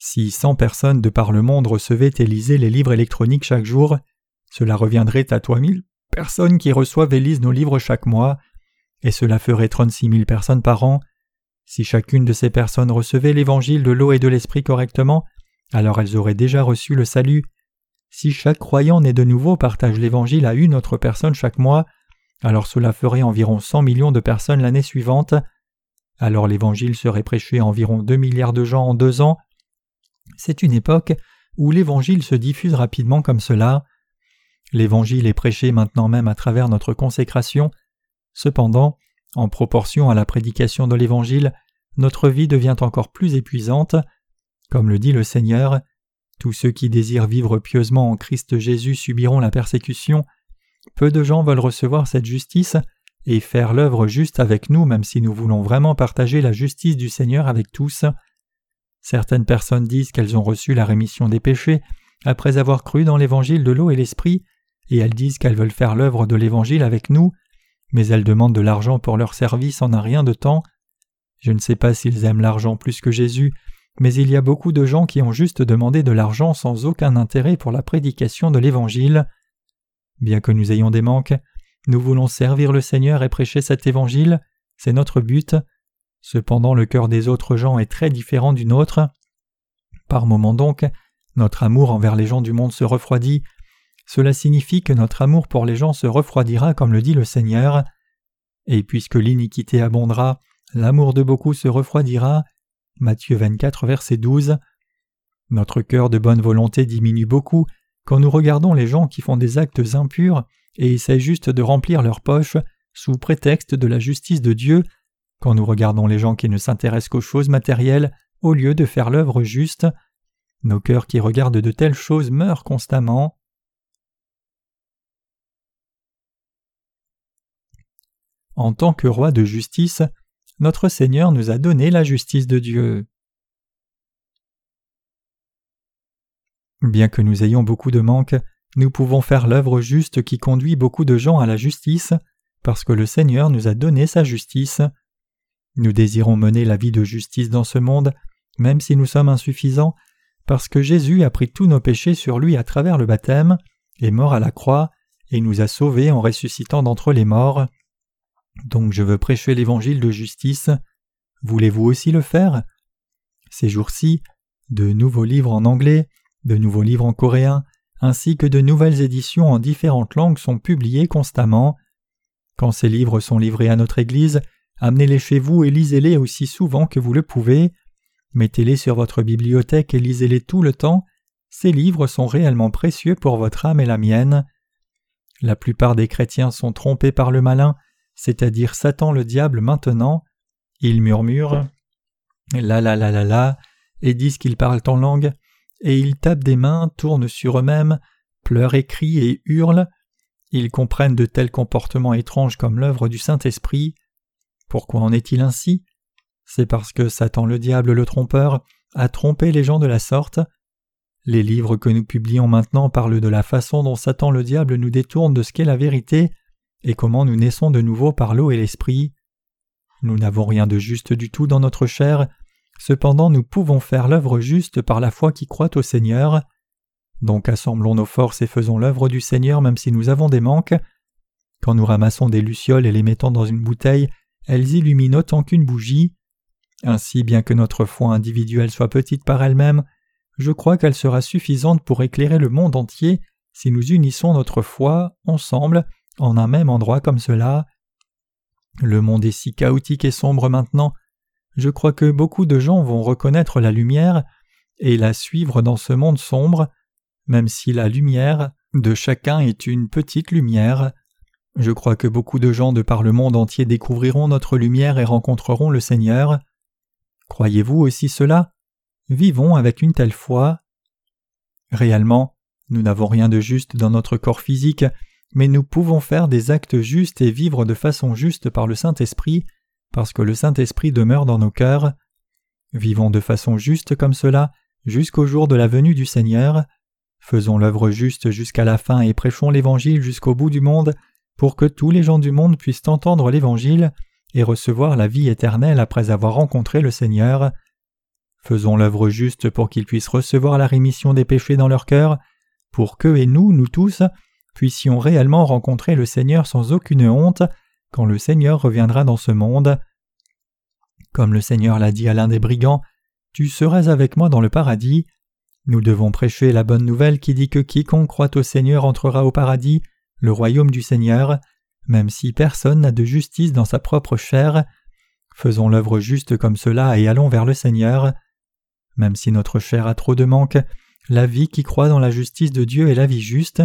Si cent personnes de par le monde recevaient et lisaient les livres électroniques chaque jour, cela reviendrait à trois mille personnes qui reçoivent et lisent nos livres chaque mois, et cela ferait trente-six mille personnes par an. Si chacune de ces personnes recevait l'évangile de l'eau et de l'esprit correctement, alors elles auraient déjà reçu le salut. Si chaque croyant né de nouveau partage l'évangile à une autre personne chaque mois, alors cela ferait environ cent millions de personnes l'année suivante. Alors l'évangile serait prêché à environ deux milliards de gens en deux ans, c'est une époque où l'Évangile se diffuse rapidement comme cela. L'Évangile est prêché maintenant même à travers notre consécration. Cependant, en proportion à la prédication de l'Évangile, notre vie devient encore plus épuisante. Comme le dit le Seigneur, tous ceux qui désirent vivre pieusement en Christ Jésus subiront la persécution. Peu de gens veulent recevoir cette justice et faire l'œuvre juste avec nous même si nous voulons vraiment partager la justice du Seigneur avec tous. Certaines personnes disent qu'elles ont reçu la rémission des péchés après avoir cru dans l'évangile de l'eau et l'esprit, et elles disent qu'elles veulent faire l'œuvre de l'évangile avec nous, mais elles demandent de l'argent pour leur service en un rien de temps. Je ne sais pas s'ils aiment l'argent plus que Jésus, mais il y a beaucoup de gens qui ont juste demandé de l'argent sans aucun intérêt pour la prédication de l'Évangile. Bien que nous ayons des manques, nous voulons servir le Seigneur et prêcher cet Évangile, c'est notre but. Cependant le cœur des autres gens est très différent du nôtre. Par moments donc, notre amour envers les gens du monde se refroidit. Cela signifie que notre amour pour les gens se refroidira comme le dit le Seigneur. Et puisque l'iniquité abondera, l'amour de beaucoup se refroidira. Matthieu 24, verset 12. Notre cœur de bonne volonté diminue beaucoup quand nous regardons les gens qui font des actes impurs et essaient juste de remplir leurs poches sous prétexte de la justice de Dieu quand nous regardons les gens qui ne s'intéressent qu'aux choses matérielles au lieu de faire l'œuvre juste. Nos cœurs qui regardent de telles choses meurent constamment. En tant que roi de justice, notre Seigneur nous a donné la justice de Dieu. Bien que nous ayons beaucoup de manques, nous pouvons faire l'œuvre juste qui conduit beaucoup de gens à la justice, parce que le Seigneur nous a donné sa justice. Nous désirons mener la vie de justice dans ce monde, même si nous sommes insuffisants, parce que Jésus a pris tous nos péchés sur lui à travers le baptême, est mort à la croix, et nous a sauvés en ressuscitant d'entre les morts. Donc je veux prêcher l'évangile de justice. Voulez-vous aussi le faire? Ces jours-ci, de nouveaux livres en anglais, de nouveaux livres en coréen, ainsi que de nouvelles éditions en différentes langues sont publiées constamment. Quand ces livres sont livrés à notre Église, amenez-les chez vous et lisez-les aussi souvent que vous le pouvez. Mettez-les sur votre bibliothèque et lisez-les tout le temps. Ces livres sont réellement précieux pour votre âme et la mienne. La plupart des chrétiens sont trompés par le malin, c'est-à-dire Satan le diable maintenant. Ils murmurent la la la la la et disent qu'ils parlent en langue et ils tapent des mains, tournent sur eux-mêmes, pleurent et crient et hurlent. Ils comprennent de tels comportements étranges comme l'œuvre du Saint-Esprit. Pourquoi en est-il ainsi? C'est parce que Satan le diable le trompeur a trompé les gens de la sorte. Les livres que nous publions maintenant parlent de la façon dont Satan le diable nous détourne de ce qu'est la vérité et comment nous naissons de nouveau par l'eau et l'esprit. Nous n'avons rien de juste du tout dans notre chair, Cependant nous pouvons faire l'œuvre juste par la foi qui croit au Seigneur. Donc assemblons nos forces et faisons l'œuvre du Seigneur même si nous avons des manques. Quand nous ramassons des lucioles et les mettons dans une bouteille, elles illuminent autant qu'une bougie. Ainsi, bien que notre foi individuelle soit petite par elle-même, je crois qu'elle sera suffisante pour éclairer le monde entier si nous unissons notre foi ensemble en un même endroit comme cela. Le monde est si chaotique et sombre maintenant je crois que beaucoup de gens vont reconnaître la lumière et la suivre dans ce monde sombre, même si la lumière de chacun est une petite lumière. Je crois que beaucoup de gens de par le monde entier découvriront notre lumière et rencontreront le Seigneur. Croyez-vous aussi cela? Vivons avec une telle foi. Réellement, nous n'avons rien de juste dans notre corps physique, mais nous pouvons faire des actes justes et vivre de façon juste par le Saint-Esprit parce que le Saint-Esprit demeure dans nos cœurs. Vivons de façon juste comme cela jusqu'au jour de la venue du Seigneur. Faisons l'œuvre juste jusqu'à la fin et prêchons l'Évangile jusqu'au bout du monde pour que tous les gens du monde puissent entendre l'Évangile et recevoir la vie éternelle après avoir rencontré le Seigneur. Faisons l'œuvre juste pour qu'ils puissent recevoir la rémission des péchés dans leur cœur, pour qu'eux et nous, nous tous, puissions réellement rencontrer le Seigneur sans aucune honte quand le Seigneur reviendra dans ce monde. Comme le Seigneur l'a dit à l'un des brigands, Tu seras avec moi dans le paradis. Nous devons prêcher la bonne nouvelle qui dit que quiconque croit au Seigneur entrera au paradis, le royaume du Seigneur, même si personne n'a de justice dans sa propre chair. Faisons l'œuvre juste comme cela et allons vers le Seigneur. Même si notre chair a trop de manque, la vie qui croit dans la justice de Dieu est la vie juste.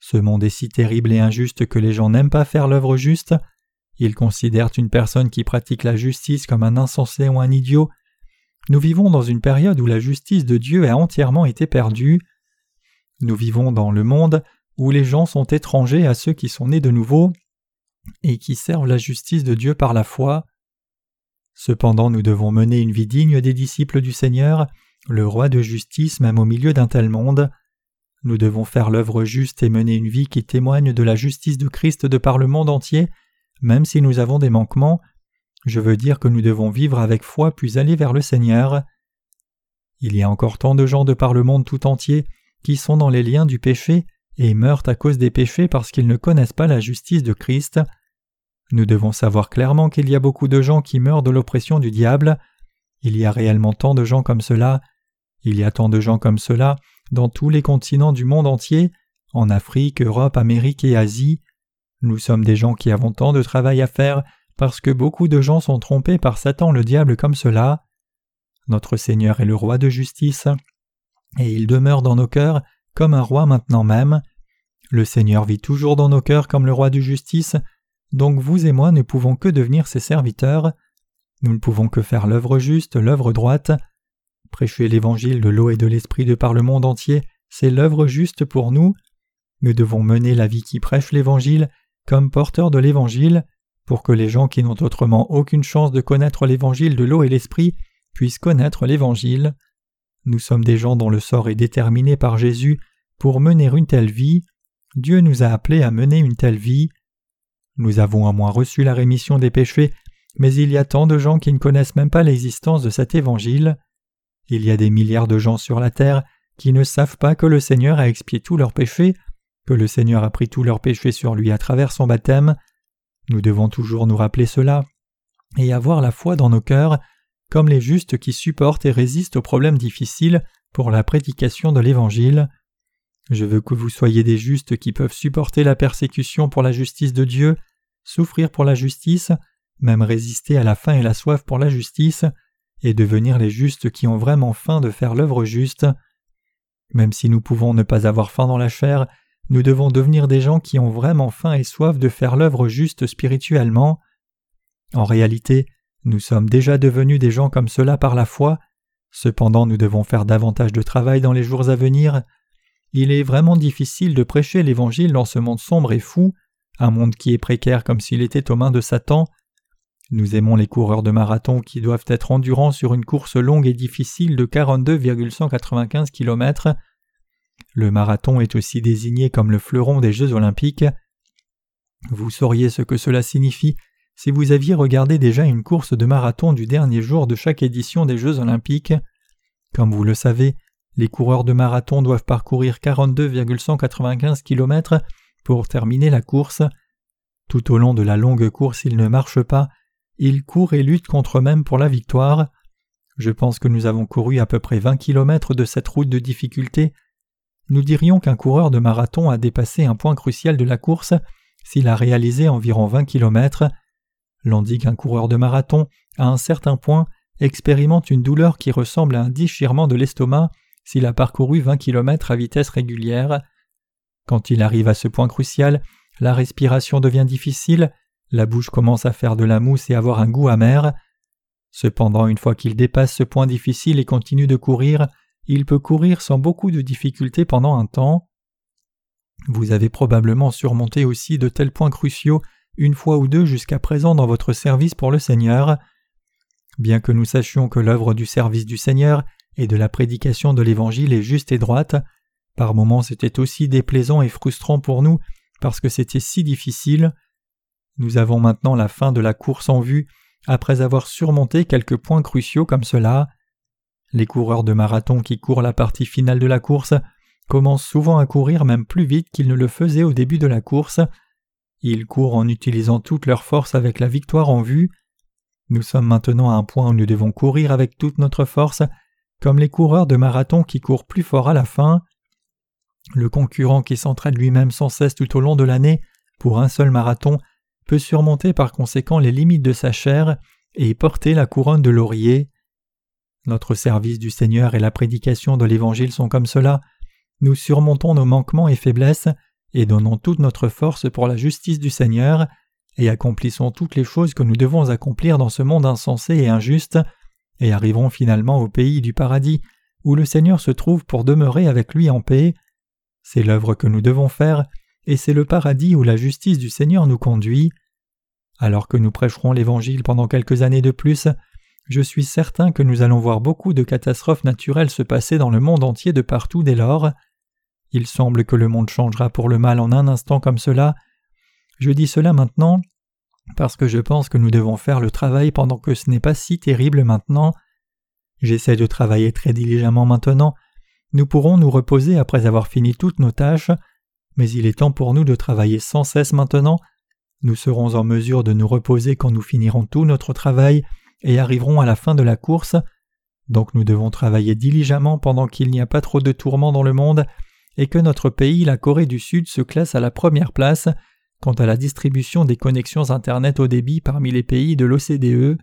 Ce monde est si terrible et injuste que les gens n'aiment pas faire l'œuvre juste. Ils considèrent une personne qui pratique la justice comme un insensé ou un idiot. Nous vivons dans une période où la justice de Dieu a entièrement été perdue. Nous vivons dans le monde où les gens sont étrangers à ceux qui sont nés de nouveau et qui servent la justice de Dieu par la foi. Cependant nous devons mener une vie digne des disciples du Seigneur, le roi de justice même au milieu d'un tel monde. Nous devons faire l'œuvre juste et mener une vie qui témoigne de la justice de Christ de par le monde entier, même si nous avons des manquements. Je veux dire que nous devons vivre avec foi puis aller vers le Seigneur. Il y a encore tant de gens de par le monde tout entier qui sont dans les liens du péché et meurent à cause des péchés parce qu'ils ne connaissent pas la justice de Christ. Nous devons savoir clairement qu'il y a beaucoup de gens qui meurent de l'oppression du diable. Il y a réellement tant de gens comme cela. Il y a tant de gens comme cela dans tous les continents du monde entier, en Afrique, Europe, Amérique et Asie. Nous sommes des gens qui avons tant de travail à faire parce que beaucoup de gens sont trompés par Satan le diable comme cela. Notre Seigneur est le roi de justice, et il demeure dans nos cœurs comme un roi maintenant même. Le Seigneur vit toujours dans nos cœurs comme le roi de justice, donc vous et moi ne pouvons que devenir ses serviteurs. Nous ne pouvons que faire l'œuvre juste, l'œuvre droite. Prêcher l'évangile de l'eau et de l'esprit de par le monde entier, c'est l'œuvre juste pour nous. Nous devons mener la vie qui prêche l'évangile comme porteurs de l'évangile, pour que les gens qui n'ont autrement aucune chance de connaître l'évangile de l'eau et l'esprit puissent connaître l'évangile. Nous sommes des gens dont le sort est déterminé par Jésus pour mener une telle vie. Dieu nous a appelés à mener une telle vie. Nous avons au moins reçu la rémission des péchés, mais il y a tant de gens qui ne connaissent même pas l'existence de cet évangile. Il y a des milliards de gens sur la terre qui ne savent pas que le Seigneur a expié tous leurs péchés, que le Seigneur a pris tous leurs péchés sur lui à travers son baptême. Nous devons toujours nous rappeler cela et avoir la foi dans nos cœurs, comme les justes qui supportent et résistent aux problèmes difficiles pour la prédication de l'Évangile. Je veux que vous soyez des justes qui peuvent supporter la persécution pour la justice de Dieu, souffrir pour la justice, même résister à la faim et la soif pour la justice, et devenir les justes qui ont vraiment faim de faire l'œuvre juste. Même si nous pouvons ne pas avoir faim dans la chair, nous devons devenir des gens qui ont vraiment faim et soif de faire l'œuvre juste spirituellement. En réalité, nous sommes déjà devenus des gens comme cela par la foi, cependant nous devons faire davantage de travail dans les jours à venir. Il est vraiment difficile de prêcher l'Évangile dans ce monde sombre et fou, un monde qui est précaire comme s'il était aux mains de Satan. Nous aimons les coureurs de marathon qui doivent être endurants sur une course longue et difficile de 42,195 km. Le marathon est aussi désigné comme le fleuron des Jeux olympiques. Vous sauriez ce que cela signifie si vous aviez regardé déjà une course de marathon du dernier jour de chaque édition des Jeux olympiques. Comme vous le savez, les coureurs de marathon doivent parcourir 42,195 km pour terminer la course. Tout au long de la longue course, ils ne marchent pas, ils courent et luttent contre eux-mêmes pour la victoire. Je pense que nous avons couru à peu près 20 km de cette route de difficulté nous dirions qu'un coureur de marathon a dépassé un point crucial de la course s'il a réalisé environ 20 km. L'on dit qu'un coureur de marathon, à un certain point, expérimente une douleur qui ressemble à un déchirement de l'estomac s'il a parcouru 20 km à vitesse régulière. Quand il arrive à ce point crucial, la respiration devient difficile, la bouche commence à faire de la mousse et avoir un goût amer. Cependant, une fois qu'il dépasse ce point difficile et continue de courir, il peut courir sans beaucoup de difficultés pendant un temps. Vous avez probablement surmonté aussi de tels points cruciaux une fois ou deux jusqu'à présent dans votre service pour le Seigneur. Bien que nous sachions que l'œuvre du service du Seigneur et de la prédication de l'Évangile est juste et droite, par moments c'était aussi déplaisant et frustrant pour nous parce que c'était si difficile. Nous avons maintenant la fin de la course en vue après avoir surmonté quelques points cruciaux comme cela. Les coureurs de marathon qui courent la partie finale de la course commencent souvent à courir même plus vite qu'ils ne le faisaient au début de la course. Ils courent en utilisant toute leur force avec la victoire en vue. Nous sommes maintenant à un point où nous devons courir avec toute notre force, comme les coureurs de marathon qui courent plus fort à la fin. Le concurrent qui s'entraîne lui-même sans cesse tout au long de l'année pour un seul marathon peut surmonter par conséquent les limites de sa chair et porter la couronne de laurier. Notre service du Seigneur et la prédication de l'Évangile sont comme cela. Nous surmontons nos manquements et faiblesses, et donnons toute notre force pour la justice du Seigneur, et accomplissons toutes les choses que nous devons accomplir dans ce monde insensé et injuste, et arriverons finalement au pays du paradis, où le Seigneur se trouve pour demeurer avec lui en paix. C'est l'œuvre que nous devons faire, et c'est le paradis où la justice du Seigneur nous conduit. Alors que nous prêcherons l'Évangile pendant quelques années de plus, je suis certain que nous allons voir beaucoup de catastrophes naturelles se passer dans le monde entier de partout dès lors. Il semble que le monde changera pour le mal en un instant comme cela. Je dis cela maintenant parce que je pense que nous devons faire le travail pendant que ce n'est pas si terrible maintenant. J'essaie de travailler très diligemment maintenant. Nous pourrons nous reposer après avoir fini toutes nos tâches, mais il est temps pour nous de travailler sans cesse maintenant. Nous serons en mesure de nous reposer quand nous finirons tout notre travail et arriveront à la fin de la course. Donc nous devons travailler diligemment pendant qu'il n'y a pas trop de tourments dans le monde et que notre pays, la Corée du Sud, se classe à la première place quant à la distribution des connexions Internet au débit parmi les pays de l'OCDE.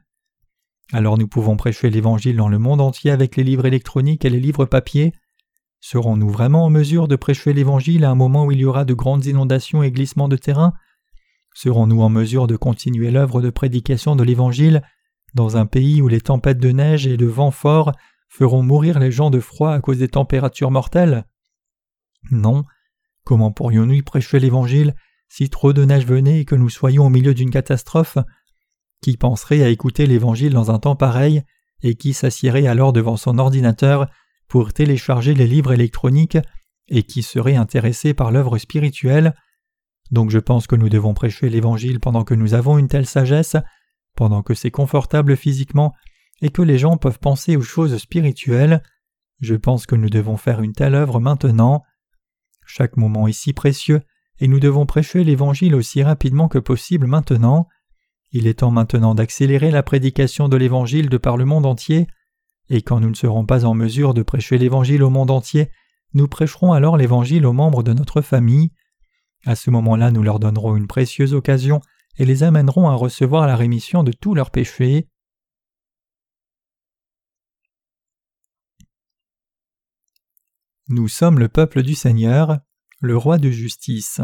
Alors nous pouvons prêcher l'Évangile dans le monde entier avec les livres électroniques et les livres papier. Serons-nous vraiment en mesure de prêcher l'Évangile à un moment où il y aura de grandes inondations et glissements de terrain? Serons-nous en mesure de continuer l'œuvre de prédication de l'Évangile dans un pays où les tempêtes de neige et de vent fort feront mourir les gens de froid à cause des températures mortelles? Non. Comment pourrions-nous prêcher l'Évangile si trop de neige venait et que nous soyons au milieu d'une catastrophe? Qui penserait à écouter l'Évangile dans un temps pareil et qui s'assierait alors devant son ordinateur pour télécharger les livres électroniques et qui serait intéressé par l'œuvre spirituelle Donc je pense que nous devons prêcher l'Évangile pendant que nous avons une telle sagesse, pendant que c'est confortable physiquement et que les gens peuvent penser aux choses spirituelles. Je pense que nous devons faire une telle œuvre maintenant. Chaque moment est si précieux et nous devons prêcher l'Évangile aussi rapidement que possible maintenant. Il est temps maintenant d'accélérer la prédication de l'Évangile de par le monde entier, et quand nous ne serons pas en mesure de prêcher l'Évangile au monde entier, nous prêcherons alors l'Évangile aux membres de notre famille. À ce moment-là, nous leur donnerons une précieuse occasion et les amènerons à recevoir la rémission de tous leurs péchés. Nous sommes le peuple du Seigneur le roi de justice.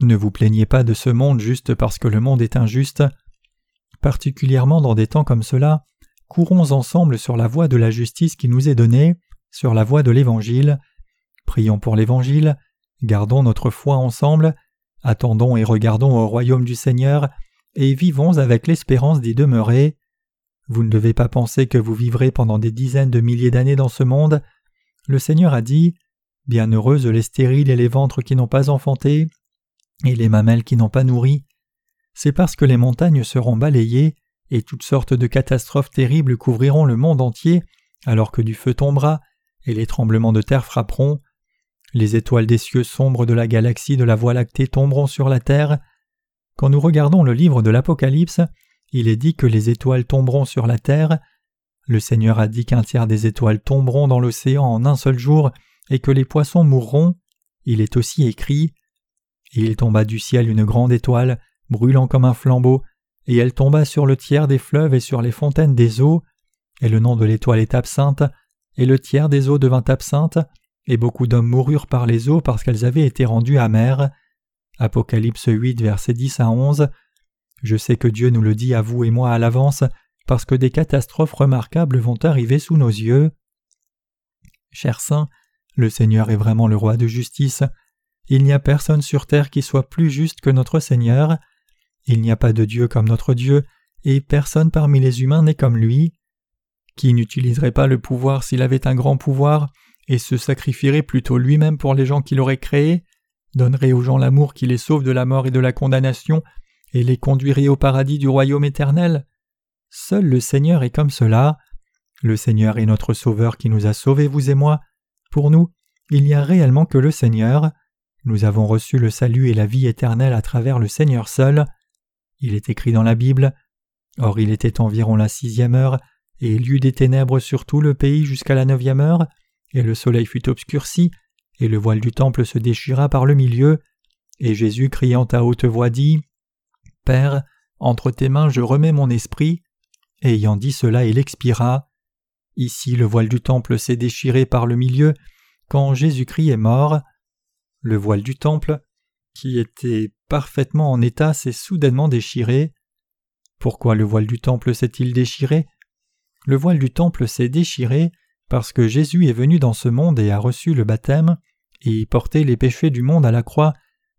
Ne vous plaignez pas de ce monde juste parce que le monde est injuste. Particulièrement dans des temps comme cela, courons ensemble sur la voie de la justice qui nous est donnée, sur la voie de l'Évangile. Prions pour l'Évangile, gardons notre foi ensemble, attendons et regardons au royaume du Seigneur, et vivons avec l'espérance d'y demeurer. Vous ne devez pas penser que vous vivrez pendant des dizaines de milliers d'années dans ce monde, le Seigneur a dit Bienheureuses les stériles et les ventres qui n'ont pas enfanté, et les mamelles qui n'ont pas nourri. C'est parce que les montagnes seront balayées, et toutes sortes de catastrophes terribles couvriront le monde entier, alors que du feu tombera, et les tremblements de terre frapperont. Les étoiles des cieux sombres de la galaxie de la Voie lactée tomberont sur la terre. Quand nous regardons le livre de l'Apocalypse, il est dit que les étoiles tomberont sur la terre, le Seigneur a dit qu'un tiers des étoiles tomberont dans l'océan en un seul jour et que les poissons mourront. Il est aussi écrit Il tomba du ciel une grande étoile, brûlant comme un flambeau, et elle tomba sur le tiers des fleuves et sur les fontaines des eaux, et le nom de l'étoile est absinthe, et le tiers des eaux devint absinthe, et beaucoup d'hommes moururent par les eaux parce qu'elles avaient été rendues amères. Apocalypse 8, versets 10 à 11. Je sais que Dieu nous le dit à vous et moi à l'avance, parce que des catastrophes remarquables vont arriver sous nos yeux. Chers saints, le Seigneur est vraiment le roi de justice. Il n'y a personne sur terre qui soit plus juste que notre Seigneur. Il n'y a pas de Dieu comme notre Dieu, et personne parmi les humains n'est comme lui. Qui n'utiliserait pas le pouvoir s'il avait un grand pouvoir, et se sacrifierait plutôt lui-même pour les gens qu'il aurait créés, donnerait aux gens l'amour qui les sauve de la mort et de la condamnation, et les conduirait au paradis du royaume éternel Seul le Seigneur est comme cela. Le Seigneur est notre Sauveur qui nous a sauvés, vous et moi. Pour nous, il n'y a réellement que le Seigneur. Nous avons reçu le salut et la vie éternelle à travers le Seigneur seul. Il est écrit dans la Bible. Or il était environ la sixième heure, et il y eut des ténèbres sur tout le pays jusqu'à la neuvième heure, et le soleil fut obscurci, et le voile du temple se déchira par le milieu, et Jésus criant à haute voix dit Père, entre tes mains je remets mon esprit. Et ayant dit cela, il expira. Ici le voile du temple s'est déchiré par le milieu quand Jésus-Christ est mort. Le voile du temple, qui était parfaitement en état, s'est soudainement déchiré. Pourquoi le voile du temple s'est-il déchiré? Le voile du temple s'est déchiré parce que Jésus est venu dans ce monde et a reçu le baptême et porté les péchés du monde à la croix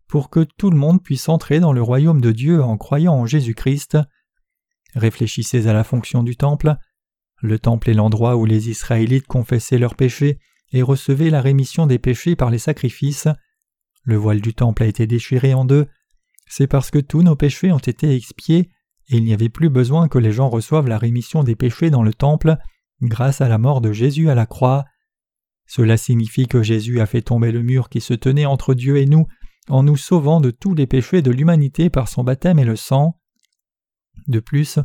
pour que tout le monde puisse entrer dans le royaume de Dieu en croyant en Jésus-Christ. Réfléchissez à la fonction du temple. Le temple est l'endroit où les Israélites confessaient leurs péchés et recevaient la rémission des péchés par les sacrifices. Le voile du temple a été déchiré en deux. C'est parce que tous nos péchés ont été expiés et il n'y avait plus besoin que les gens reçoivent la rémission des péchés dans le temple grâce à la mort de Jésus à la croix. Cela signifie que Jésus a fait tomber le mur qui se tenait entre Dieu et nous en nous sauvant de tous les péchés de l'humanité par son baptême et le sang. De plus,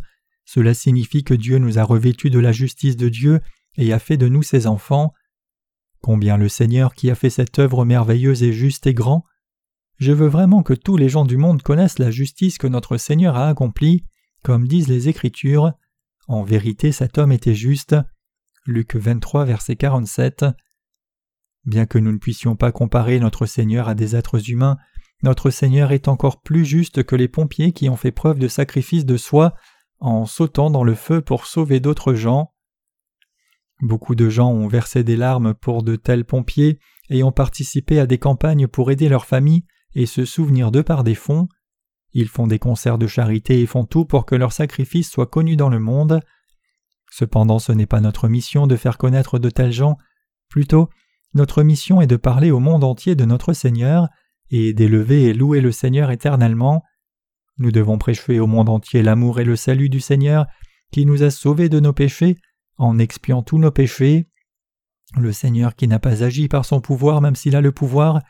cela signifie que Dieu nous a revêtus de la justice de Dieu et a fait de nous ses enfants. Combien le Seigneur qui a fait cette œuvre merveilleuse est juste et grand? Je veux vraiment que tous les gens du monde connaissent la justice que notre Seigneur a accomplie, comme disent les Écritures. En vérité, cet homme était juste. Luc 23, verset 47. Bien que nous ne puissions pas comparer notre Seigneur à des êtres humains, notre Seigneur est encore plus juste que les pompiers qui ont fait preuve de sacrifice de soi en sautant dans le feu pour sauver d'autres gens. Beaucoup de gens ont versé des larmes pour de tels pompiers et ont participé à des campagnes pour aider leurs familles et se souvenir d'eux par des fonds. Ils font des concerts de charité et font tout pour que leur sacrifice soit connu dans le monde. Cependant ce n'est pas notre mission de faire connaître de tels gens, plutôt notre mission est de parler au monde entier de notre Seigneur et d'élever et louer le Seigneur éternellement. Nous devons prêcher au monde entier l'amour et le salut du Seigneur qui nous a sauvés de nos péchés en expiant tous nos péchés. Le Seigneur qui n'a pas agi par son pouvoir même s'il a le pouvoir,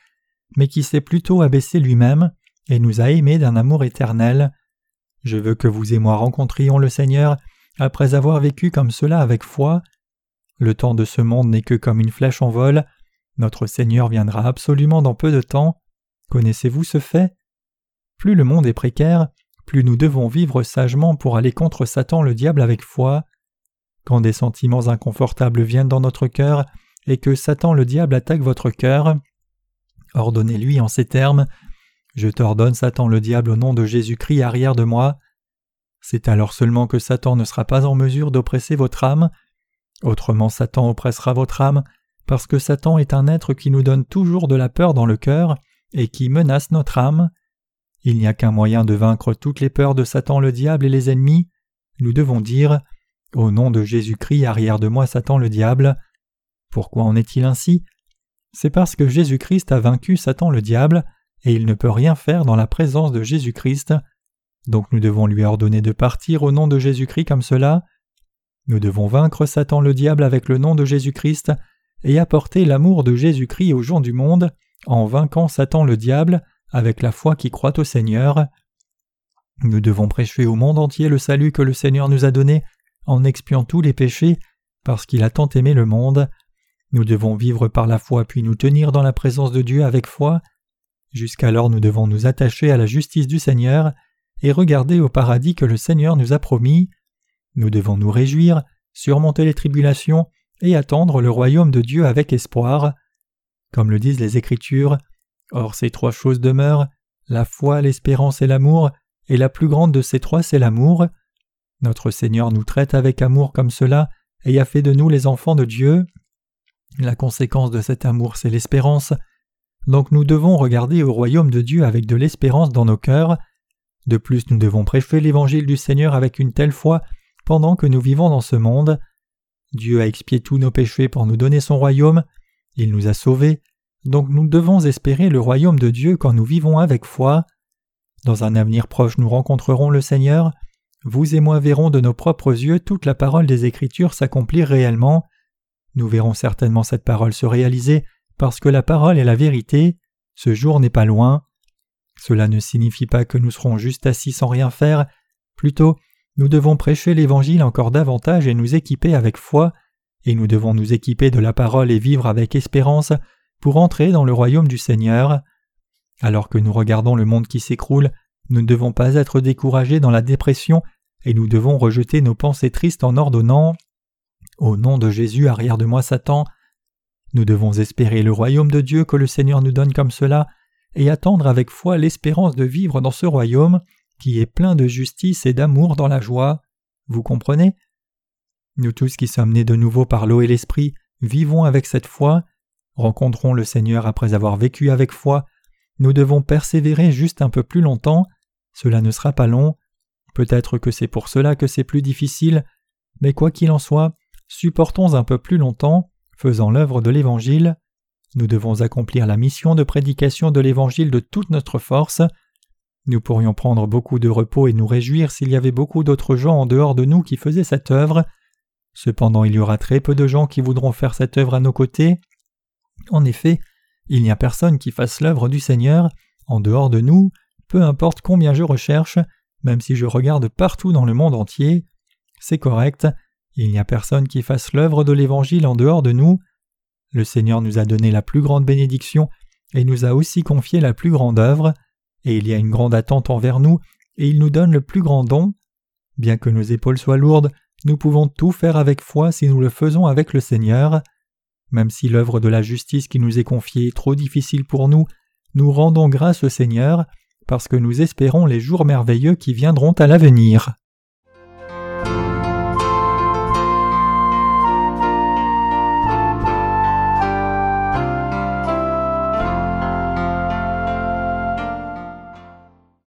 mais qui s'est plutôt abaissé lui-même et nous a aimés d'un amour éternel. Je veux que vous et moi rencontrions le Seigneur après avoir vécu comme cela avec foi. Le temps de ce monde n'est que comme une flèche en vol. Notre Seigneur viendra absolument dans peu de temps. Connaissez-vous ce fait? Plus le monde est précaire, plus nous devons vivre sagement pour aller contre Satan le diable avec foi. Quand des sentiments inconfortables viennent dans notre cœur et que Satan le diable attaque votre cœur, ordonnez-lui en ces termes Je t'ordonne, Satan le diable, au nom de Jésus-Christ, arrière de moi. C'est alors seulement que Satan ne sera pas en mesure d'oppresser votre âme. Autrement, Satan oppressera votre âme, parce que Satan est un être qui nous donne toujours de la peur dans le cœur et qui menace notre âme. Il n'y a qu'un moyen de vaincre toutes les peurs de Satan le diable et les ennemis. Nous devons dire Au nom de Jésus-Christ, arrière de moi Satan le diable. Pourquoi en est-il ainsi? C'est parce que Jésus-Christ a vaincu Satan le diable, et il ne peut rien faire dans la présence de Jésus-Christ. Donc nous devons lui ordonner de partir au nom de Jésus-Christ comme cela. Nous devons vaincre Satan le diable avec le nom de Jésus-Christ et apporter l'amour de Jésus-Christ aux gens du monde en vainquant Satan le diable avec la foi qui croit au Seigneur. Nous devons prêcher au monde entier le salut que le Seigneur nous a donné en expiant tous les péchés parce qu'il a tant aimé le monde. Nous devons vivre par la foi puis nous tenir dans la présence de Dieu avec foi. Jusqu'alors nous devons nous attacher à la justice du Seigneur et regarder au paradis que le Seigneur nous a promis. Nous devons nous réjouir, surmonter les tribulations et attendre le royaume de Dieu avec espoir. Comme le disent les Écritures, Or ces trois choses demeurent, la foi, l'espérance et l'amour, et la plus grande de ces trois c'est l'amour. Notre Seigneur nous traite avec amour comme cela, et a fait de nous les enfants de Dieu. La conséquence de cet amour c'est l'espérance. Donc nous devons regarder au royaume de Dieu avec de l'espérance dans nos cœurs. De plus nous devons prêcher l'évangile du Seigneur avec une telle foi pendant que nous vivons dans ce monde. Dieu a expié tous nos péchés pour nous donner son royaume, il nous a sauvés, donc nous devons espérer le royaume de Dieu quand nous vivons avec foi. Dans un avenir proche nous rencontrerons le Seigneur, vous et moi verrons de nos propres yeux toute la parole des Écritures s'accomplir réellement. Nous verrons certainement cette parole se réaliser parce que la parole est la vérité, ce jour n'est pas loin. Cela ne signifie pas que nous serons juste assis sans rien faire, plutôt nous devons prêcher l'Évangile encore davantage et nous équiper avec foi, et nous devons nous équiper de la parole et vivre avec espérance pour entrer dans le royaume du Seigneur. Alors que nous regardons le monde qui s'écroule, nous ne devons pas être découragés dans la dépression et nous devons rejeter nos pensées tristes en ordonnant Au nom de Jésus, arrière de moi Satan. Nous devons espérer le royaume de Dieu que le Seigneur nous donne comme cela et attendre avec foi l'espérance de vivre dans ce royaume qui est plein de justice et d'amour dans la joie. Vous comprenez? Nous tous qui sommes nés de nouveau par l'eau et l'esprit, vivons avec cette foi, rencontrons le Seigneur après avoir vécu avec foi, nous devons persévérer juste un peu plus longtemps, cela ne sera pas long, peut-être que c'est pour cela que c'est plus difficile, mais quoi qu'il en soit, supportons un peu plus longtemps, faisant l'œuvre de l'Évangile. Nous devons accomplir la mission de prédication de l'Évangile de toute notre force, nous pourrions prendre beaucoup de repos et nous réjouir s'il y avait beaucoup d'autres gens en dehors de nous qui faisaient cette œuvre. Cependant, il y aura très peu de gens qui voudront faire cette œuvre à nos côtés. En effet, il n'y a personne qui fasse l'œuvre du Seigneur en dehors de nous, peu importe combien je recherche, même si je regarde partout dans le monde entier. C'est correct, il n'y a personne qui fasse l'œuvre de l'Évangile en dehors de nous. Le Seigneur nous a donné la plus grande bénédiction et nous a aussi confié la plus grande œuvre, et il y a une grande attente envers nous, et il nous donne le plus grand don. Bien que nos épaules soient lourdes, nous pouvons tout faire avec foi si nous le faisons avec le Seigneur. Même si l'œuvre de la justice qui nous est confiée est trop difficile pour nous, nous rendons grâce au Seigneur parce que nous espérons les jours merveilleux qui viendront à l'avenir.